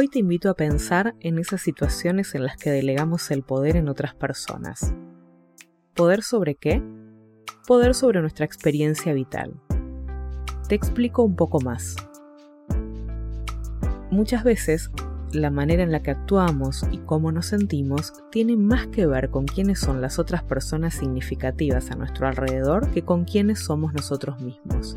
Hoy te invito a pensar en esas situaciones en las que delegamos el poder en otras personas. ¿Poder sobre qué? Poder sobre nuestra experiencia vital. Te explico un poco más. Muchas veces la manera en la que actuamos y cómo nos sentimos tiene más que ver con quiénes son las otras personas significativas a nuestro alrededor que con quiénes somos nosotros mismos.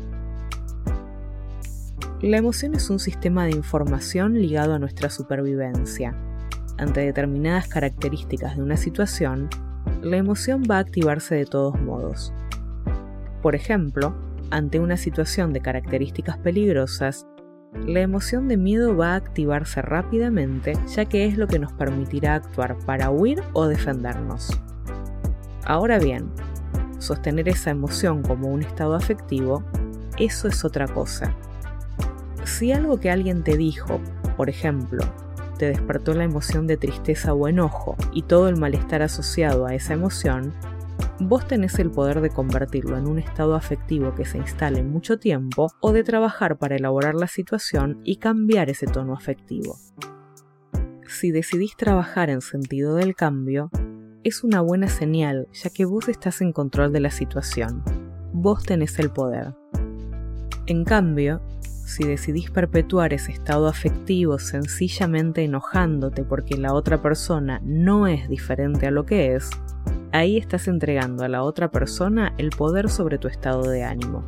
La emoción es un sistema de información ligado a nuestra supervivencia. Ante determinadas características de una situación, la emoción va a activarse de todos modos. Por ejemplo, ante una situación de características peligrosas, la emoción de miedo va a activarse rápidamente ya que es lo que nos permitirá actuar para huir o defendernos. Ahora bien, sostener esa emoción como un estado afectivo, eso es otra cosa. Si algo que alguien te dijo, por ejemplo, te despertó la emoción de tristeza o enojo y todo el malestar asociado a esa emoción, vos tenés el poder de convertirlo en un estado afectivo que se instale mucho tiempo o de trabajar para elaborar la situación y cambiar ese tono afectivo. Si decidís trabajar en sentido del cambio, es una buena señal ya que vos estás en control de la situación. Vos tenés el poder. En cambio, si decidís perpetuar ese estado afectivo sencillamente enojándote porque la otra persona no es diferente a lo que es, ahí estás entregando a la otra persona el poder sobre tu estado de ánimo.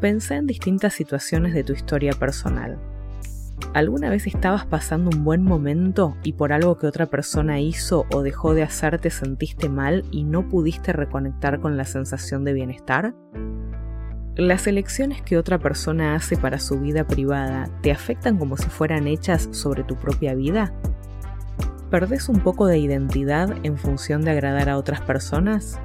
Pensá en distintas situaciones de tu historia personal. ¿Alguna vez estabas pasando un buen momento y por algo que otra persona hizo o dejó de hacer te sentiste mal y no pudiste reconectar con la sensación de bienestar? ¿Las elecciones que otra persona hace para su vida privada te afectan como si fueran hechas sobre tu propia vida? ¿Perdés un poco de identidad en función de agradar a otras personas?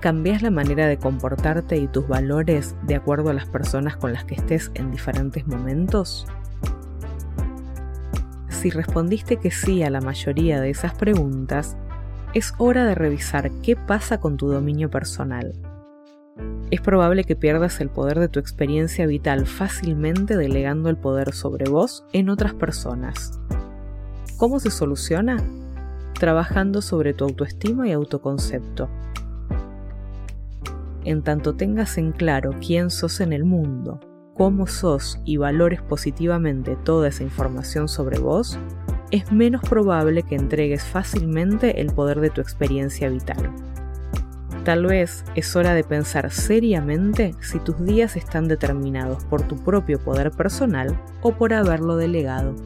¿Cambias la manera de comportarte y tus valores de acuerdo a las personas con las que estés en diferentes momentos? Si respondiste que sí a la mayoría de esas preguntas, es hora de revisar qué pasa con tu dominio personal. Es probable que pierdas el poder de tu experiencia vital fácilmente delegando el poder sobre vos en otras personas. ¿Cómo se soluciona? Trabajando sobre tu autoestima y autoconcepto. En tanto tengas en claro quién sos en el mundo, cómo sos y valores positivamente toda esa información sobre vos, es menos probable que entregues fácilmente el poder de tu experiencia vital. Tal vez es hora de pensar seriamente si tus días están determinados por tu propio poder personal o por haberlo delegado.